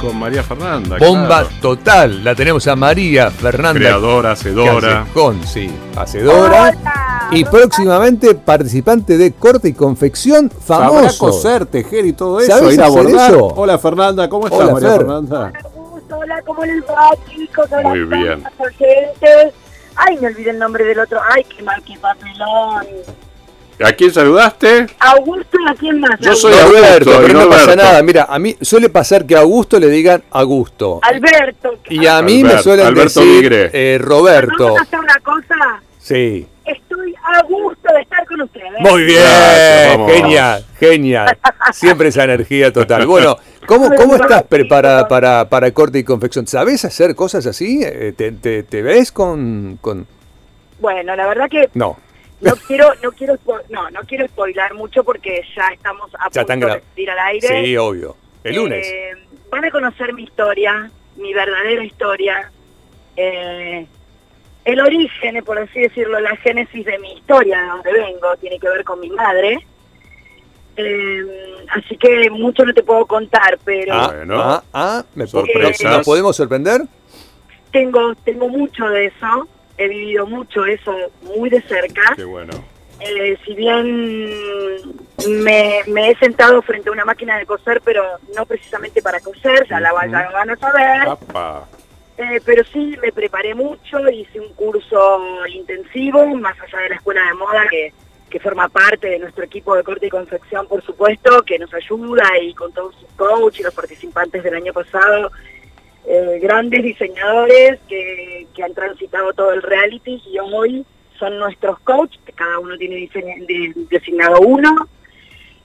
Con María Fernanda. Bomba claro. total. La tenemos a María Fernanda. Creadora, hacedora. Con, sí, hacedora. Y próximamente participante de corte y confección Sabrá famoso. coser, tejer y todo eso. ¿Sabés ir a hacer eso? Hola Fernanda, ¿cómo estás Hola, María Fer. Fernanda? Hola, ¿cómo les va, chicos? Hola, Muy bien. Ay, me olvidé el nombre del otro. Ay, qué mal, qué papelón. ¿A quién saludaste? Augusto, ¿y a quién más? Yo soy Augusto, pero no pasa nada. Mira, a mí suele pasar que a Augusto le digan Augusto. Alberto. Y a mí me suelen Alberto decir eh, Roberto. Vamos a hacer una cosa. Sí. Estoy a gusto de estar con ustedes. Muy bien, Gracias, genial, genial. Siempre esa energía total. Bueno, ¿cómo, cómo estás preparada para, para corte y confección? ¿Sabes hacer cosas así? Eh, ¿Te, te, te ves con, con...? Bueno, la verdad que No, no quiero, no quiero, spo- no, no quiero spoilar mucho porque ya estamos a Ya punto de ir al aire. sí, obvio. El lunes. Eh, van a conocer mi historia, mi verdadera historia, eh, el origen, por así decirlo, la génesis de mi historia, de donde vengo, tiene que ver con mi madre. Eh, así que mucho no te puedo contar, pero Ah, bueno. ah, ah, ¿me Sorpresas. ¿Nos podemos sorprender? tengo, tengo mucho de eso, he vivido mucho eso muy de cerca. Qué bueno. Eh, si bien me, me he sentado frente a una máquina de coser, pero no precisamente para coser, ya la ya lo van a saber. Eh, pero sí, me preparé mucho, hice un curso intensivo, más allá de la escuela de moda, que, que forma parte de nuestro equipo de corte y confección, por supuesto, que nos ayuda y con todos sus coach y los participantes del año pasado, eh, grandes diseñadores que, que han transitado todo el reality y hoy son nuestros coach, que cada uno tiene de- designado uno.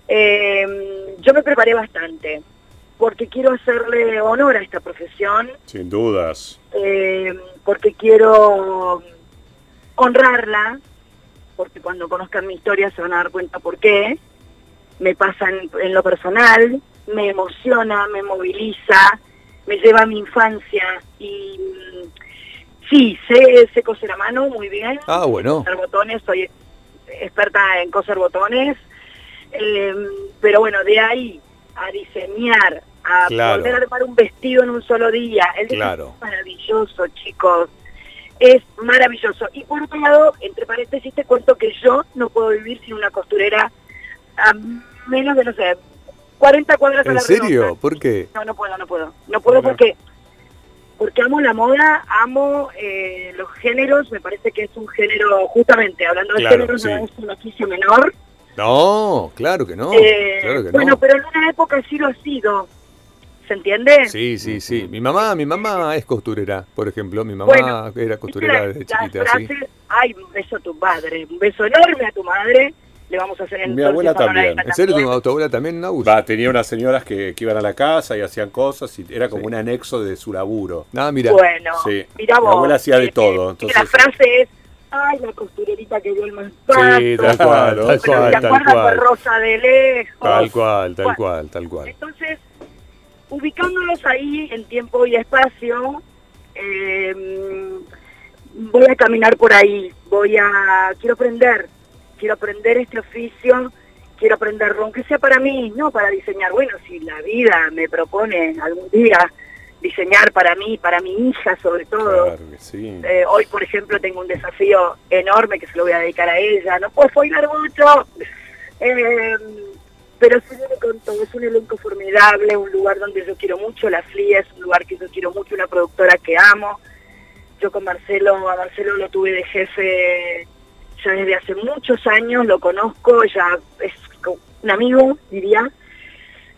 Eh, yo me preparé bastante, porque quiero hacerle honor a esta profesión, Sin dudas. eh, porque quiero honrarla, porque cuando conozcan mi historia se van a dar cuenta por qué. Me pasa en, en lo personal, me emociona, me moviliza, me lleva a mi infancia y mm, sí, sé, sé coser a mano muy bien. Ah, bueno. Coser botones, soy experta en coser botones, eh, pero bueno, de ahí a diseñar, a Claro. poder armar un vestido en un solo día, el Claro. es maravilloso, chicos, es maravilloso. Y por otro lado, entre paréntesis, te cuento que yo no puedo vivir sin una costurera a menos de, no sé, 40 cuadras a ¿En la serio? redonda. ¿Por qué? No, no puedo, no puedo. No puedo porque porque amo la moda, amo eh, los géneros, me parece que es un género, justamente hablando de Claro, géneros, sí. no es un oficio menor. No, claro que no. Eh, Claro que bueno, no. pero en una época sí lo ha sido. ¿Se entiende? Sí, sí, sí. Mi mamá, mi mamá es costurera, por ejemplo. Mi mamá Bueno, era costurera ¿viste desde chiquita, la sí. frase, Ay, un beso a tu madre, un beso enorme a tu madre. Le vamos a hacer en Mi abuela también. ¿En serio tu, tu abuela también, Naus? Va, tenía unas señoras que, que iban a la casa y hacían cosas y era como un anexo de su laburo. Ah, mira. Bueno, Sí. mira Mi vos. abuela hacía de eh, todo, entonces- la frase es, ay, la costurerita que dio el manzato. Sí, tal cual, tal cual, tal cual. Rosa de lejos. Tal cual, tal Bueno, cual, tal cual. Entonces, ubicándolos ahí en tiempo y espacio, eh, voy a caminar por ahí, voy a, quiero aprender, quiero aprender este oficio, quiero aprenderlo, aunque sea para mí, no para diseñar. Bueno, si la vida me propone algún día diseñar para mí, para mi hija sobre todo, Claro que sí. eh, hoy, por ejemplo, tengo un desafío enorme que se lo voy a dedicar a ella. No puedo spoiler mucho, eh, pero se viene con todo. Es un elenco formidable, un lugar donde yo quiero mucho. La FLIA es un lugar que yo quiero mucho, una productora que amo. Yo con Marcelo, a Marcelo lo tuve de jefe ya desde hace muchos años, lo conozco, ya es un amigo, diría.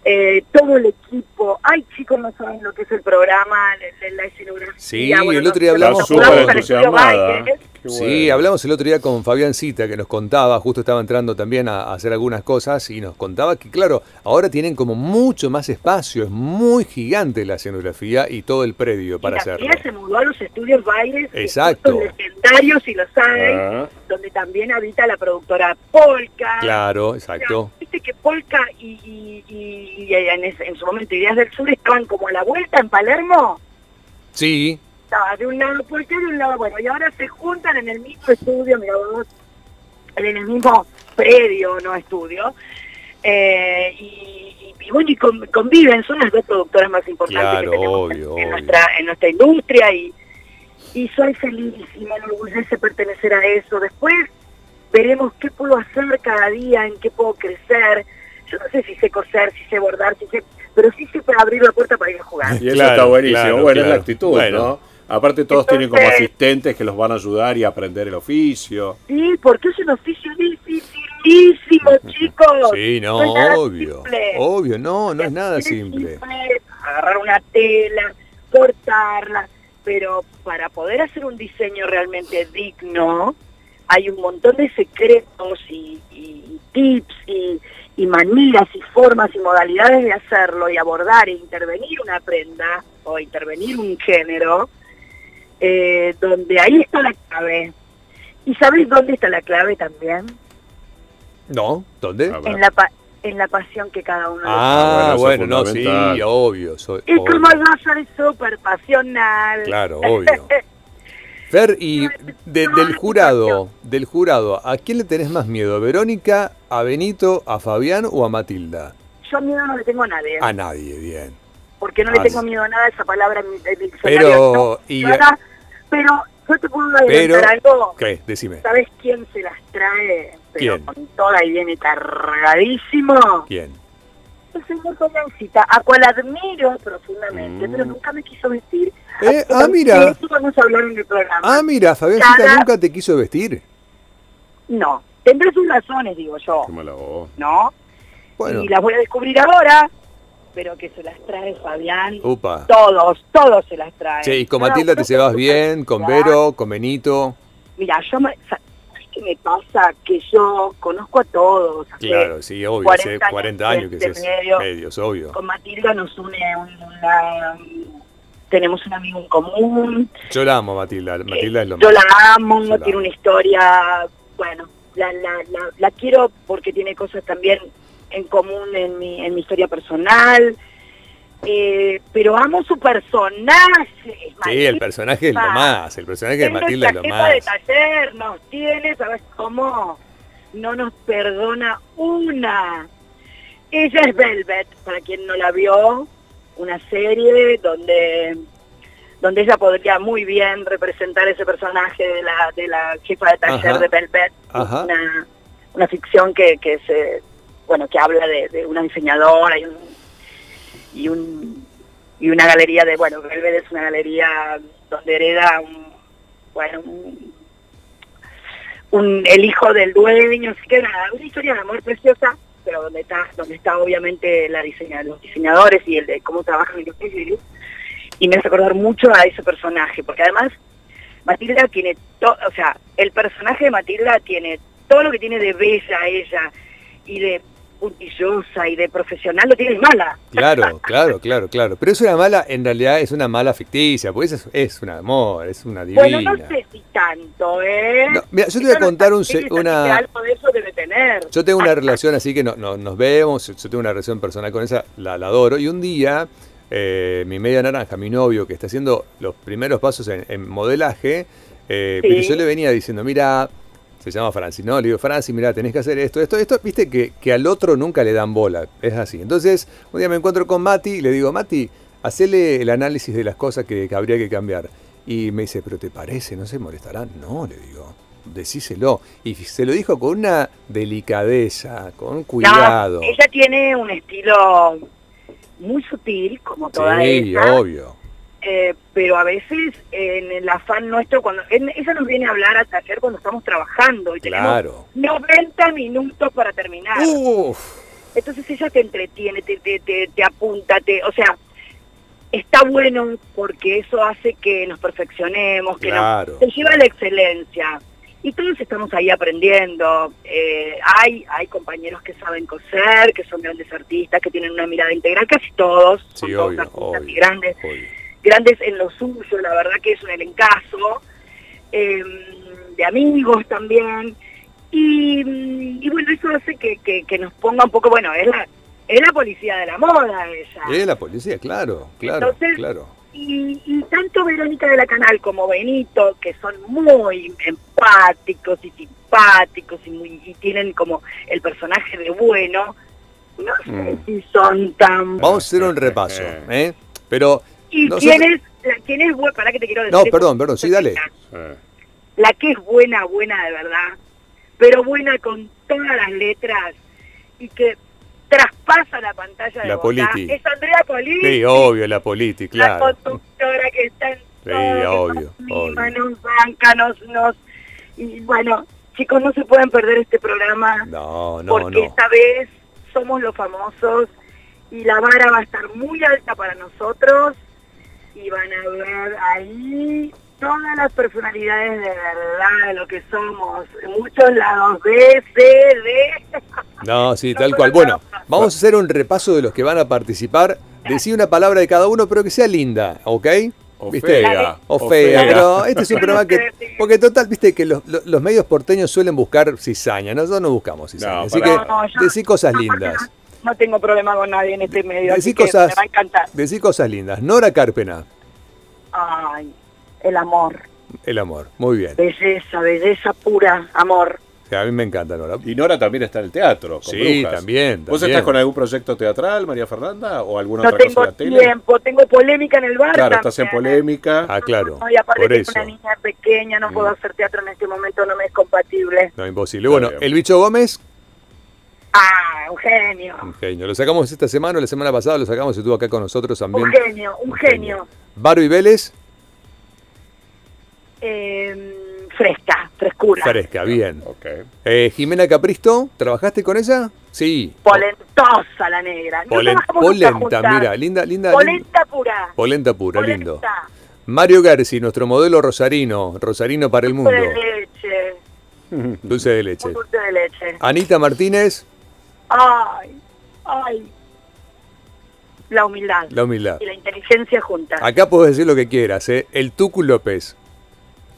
Eh, todo el equipo, ay chicos, no saben lo que es el programa, la, la- escenografía. Sí, el otro día hablamos súper entusiasmada. Sí, hablamos el otro día con Fabián Cita, que nos contaba, justo estaba entrando también a, a hacer algunas cosas, y nos contaba que, claro, ahora tienen como mucho más espacio, es muy gigante la escenografía y todo el predio para y hacerlo. Se mudó a los estudios bailes, que Exacto. legendarios y lo saben, Ah, donde también habita la productora Polka. Claro, O exacto. sea, Viste que Polka y, y- y- y en, ese- en su momento Ideas del Sur estaban como a la vuelta en Palermo. Sí, Estaba de un lado Polka de un lado, bueno, y ahora se juntan en el mismo estudio, mira vos, en el mismo predio, no estudio, eh, y, y- y bueno, y conviven, son las dos productoras más importantes que tenemos en, Nuestra, en nuestra industria y, y soy feliz y me enorgullece pertenecer a eso. Después veremos qué puedo hacer cada día, en qué puedo crecer. Yo no sé si sé coser, si sé bordar, si sé, pero sí sé abrir la puerta para ir a jugar. Y eso está buenísimo. bueno, es la actitud, ¿no? Aparte todos tienen como asistentes que los van a ayudar y aprender el oficio. Sí, porque es un oficio dificilísimo, chicos. Sí, no, obvio. Obvio, no, no es, nada simple. Agarrar una tela, cortarla, pero para poder hacer un diseño realmente digno, hay un montón de secretos y, tips y, y maneras y formas y modalidades de hacerlo y abordar e intervenir una prenda o intervenir un género eh, donde ahí está la clave. ¿Y sabes dónde está la clave también? No, ¿dónde? En la, en la pasión que cada uno Ah, bueno, no, sí, obvio. Soy, y como yo soy súper pasional. Claro, obvio. Fer, y del jurado, del jurado, ¿a quién le tenés más miedo? ¿A Verónica, a Benito, a Fabián o a Matilda? Yo miedo no le tengo a nadie. A nadie, bien porque no le tengo miedo a nada esa palabra en mi, Pero, y, pero yo te puedo adelantar algo. ¿Qué? Decime. ¿Sabes quién se las trae? Pero ¿Quién? con toda y viene cargadísimo. ¿Quién? El señor Fabiancita, a cual admiro profundamente, pero mm. nunca me quiso vestir. Eh, ah, mira. vamos a hablar en el programa. Ah, mira, Fabiancita nunca te quiso vestir. No, tendré sus razones, digo yo. ¿No? Bueno. Y las voy a descubrir ahora pero que se las trae Fabián. Upa. Todos, todos se las traen. Sí, y con Matilda te llevas bien, con Vero, con Benito. Mira, yo me, qué me pasa? Que yo conozco a todos. Claro, sí, obvio, hace 40 años, que es medio, obvio. Con Matilda nos une una, tenemos un amigo en común. Yo la amo, Matilda. Matilda es lo Yo la amo, tiene una historia, bueno, la, la, la, la, quiero porque tiene cosas también en común en mi, en mi historia personal. Eh, pero amo su personaje. Sí, el personaje es lo más, el personaje de Matilda es lo más. de taller nos tiene, ¿sabes cómo? No nos perdona una. Ella es Velvet, para quien no la vio, una serie donde donde ella podría muy bien representar ese personaje de la de la jefa de taller de Velvet, Una, una ficción que, que se bueno, que habla de, una diseñadora y un, y un y una galería de, bueno, Belvedere es una galería donde hereda un, bueno, un, el hijo del dueño, así que nada, una historia de amor preciosa, pero donde está, donde está obviamente la diseña, los diseñadores y el de cómo trabajan los y me hace acordar mucho a ese personaje, porque además Matilda tiene todo, o sea, el personaje de Matilda tiene todo lo que tiene de bella ella y de puntillosa y de profesional lo tiene mala. Claro, claro, claro, claro. Pero es una mala, en realidad es una mala ficticia, porque es, es un amor, es una divina. Bueno, no sé si tanto, ¿eh? mira, yo te voy a contar un, una... Algo de eso debe tener. Yo tengo una relación así que no, nos vemos, yo tengo una relación personal con esa, la, adoro, y un día... Eh, mi media naranja, mi novio, que está haciendo los primeros pasos en, modelaje, eh, pero yo le venía diciendo, mira, se llama Francis, ¿no? Le digo, Francis, mira, tenés que hacer esto, esto, esto, viste que, que, al otro nunca le dan bola, es así. Entonces, un día me encuentro con Mati y le digo, Mati, hacele el análisis de las cosas que, habría que cambiar. Y me dice, pero ¿te parece? ¿No se molestarán? No, le digo, decíselo. Y se lo dijo con una delicadeza, con cuidado. ella tiene un estilo muy sutil, como toda sí, obvio. Eh, pero a veces en el afán nuestro, cuando ella nos viene a hablar a taller cuando estamos trabajando y tenemos 90 minutos para terminar. Entonces ella te entretiene, te, te, te, apunta, te, o sea, está bueno porque eso hace que nos perfeccionemos, que nos te lleva a la excelencia. Y todos estamos ahí aprendiendo. Eh, hay, hay compañeros que saben coser, que son grandes artistas, que tienen una mirada integral, casi todos, son todos artistas y grandes grandes en lo suyo, la verdad que es un elencazo, eh, de amigos también, y, y, bueno, eso hace que, que, nos ponga un poco, bueno, es la, es la policía de la moda ella. Es la policía, claro, claro, claro. Y, y, tanto Verónica de la Canal como Benito, que son muy empáticos y simpáticos y, muy, y tienen como el personaje de bueno, no sé mm. si son tan... Vamos a hacer un repaso, ¿eh? Pero... ¿Y quién es, quién es buena? ¿Para qué te quiero decir? No, perdón, perdón, sí, dale. La que es buena, buena de verdad, pero buena con todas las letras y que traspasa la pantalla de la Politi. Es Andrea Politi. Sí, obvio, la Politi, claro. La conductora que está en sí, obvio, nos banca, nos, nos... Y bueno, chicos, no se pueden perder este programa. No, no, porque esta vez somos los famosos y la vara va a estar muy alta para nosotros y van a ver ahí todas las personalidades de verdad de lo que somos. Muchos lados B, C, D. No, sí, tal cual. Bueno, vamos a hacer un repaso de los que van a participar. Decir una palabra de cada uno, pero que sea linda, ¿ok? O fea. O fea, pero este es un programa que... Porque total, viste que los, los medios porteños suelen buscar cizaña, nosotros no buscamos cizaña. así que decí cosas lindas. No, tengo problema con nadie en este medio, decí cosas, me va a encantar. Decí cosas lindas. Nora Carpena. Ay, el amor. El amor, muy bien. Belleza, belleza pura, amor. A mí me encanta Nora. Y Nora también está en el teatro. sí, también, ¿Vos estás con algún proyecto teatral, María Fernanda? ¿O alguna no otra tengo cosa de la tiempo, tengo polémica en el bar. Claro, estás en polémica. Ah, claro. No, y aparte que una niña pequeña, no puedo mm. hacer teatro en este momento, no me es compatible. No, imposible. Bueno, el bicho Gómez. Ah, un genio. Un genio. Lo sacamos esta semana, la semana pasada lo sacamos, estuvo acá con nosotros también. Un genio, un, genio. genio. Vélez. Eh, fresca, frescura. Fresca, bien. Okay. Eh, Jimena Capristo, ¿trabajaste con ella? Sí. Polentosa la negra. polenta, mira, linda, linda. Polenta pura. Polenta pura, lindo. Mario Garci, nuestro modelo rosarino, rosarino para el mundo. Dulce de leche. Dulce de leche. Dulce de leche. Anita Martínez. Ay, ay. La humildad. La humildad. Y la inteligencia juntas. Acá puedes decir lo que quieras, ¿eh? El Tucu López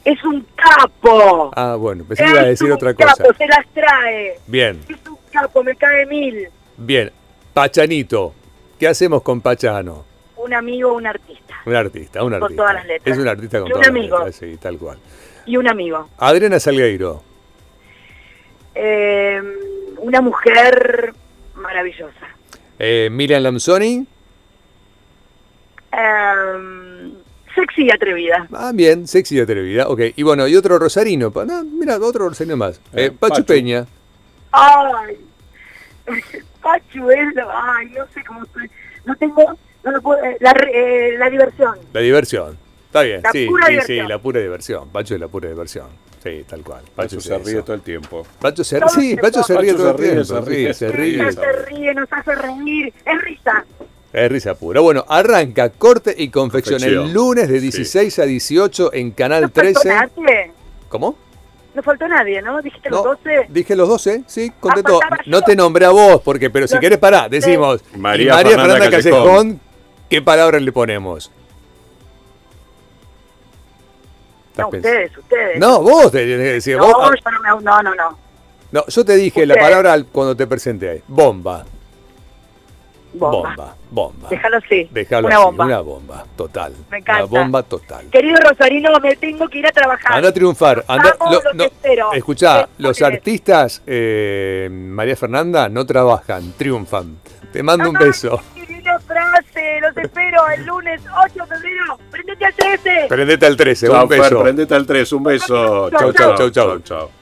es un capo. Ah, bueno, pensé que iba a decir otra cosa. Capo, se las trae. Bien. Es un capo, me cae mil. Bien. Pachanito. ¿Qué hacemos con Pachano? Un amigo, un artista. Un artista, un artista. Con todas las letras. Es un artista con y todas un amigo. las letras, sí, tal cual. Y un amigo. Adriana Salgueiro. Eh, una mujer maravillosa. Eh, Miriam Lamsoni. Eh, Sexy y atrevida. Ah, bien, sexy y atrevida. Ok, y bueno, y otro rosarino. mira, otro rosarino más. Eh, eh Pachu, Peña. Ay, Pachu es, ay, no sé cómo estoy. No tengo, no lo puedo, eh, la, eh, la diversión. La diversión. Está bien, sí, sí, sí, la pura diversión. Pacho es la pura diversión. Sí, tal cual. Pacho, se ríe todo el tiempo. Pacho se, sí, Pacho se ríe todo el tiempo. Se ríe, se ríe. Se ríe, nos hace reír. Es risa. Es risa pura. Bueno, arranca corte y confección, el lunes de 16 a 18 en Canal ¿No 13. Nadie? ¿Cómo? No faltó nadie, ¿no? ¿Dijiste los 12? Dije los 12, sí, conté todo. No te nombré a vos, porque, pero si querés pará, decimos. María, Fernanda, Callejón, ¿qué palabra le ponemos? No, ustedes, ustedes. No, vos te decir. No, vos, yo no, me, no, no, no. No, yo te dije la palabra cuando te presenté. Bomba. Bomba. Bomba. Déjalo así. Déjalo una bomba. Una bomba, total. Me encanta. Una bomba total. Querido Rosarino, me tengo que ir a trabajar. A triunfar. Anda, lo, escuchá, los artistas, eh, María Fernanda, no trabajan, triunfan. Te mando un beso. Frase, los espero el lunes 8 de febrero. Prendete al 13. Prendete al 13, un beso. prendete al 13, un beso. Chau, chau, chau, chau. chau.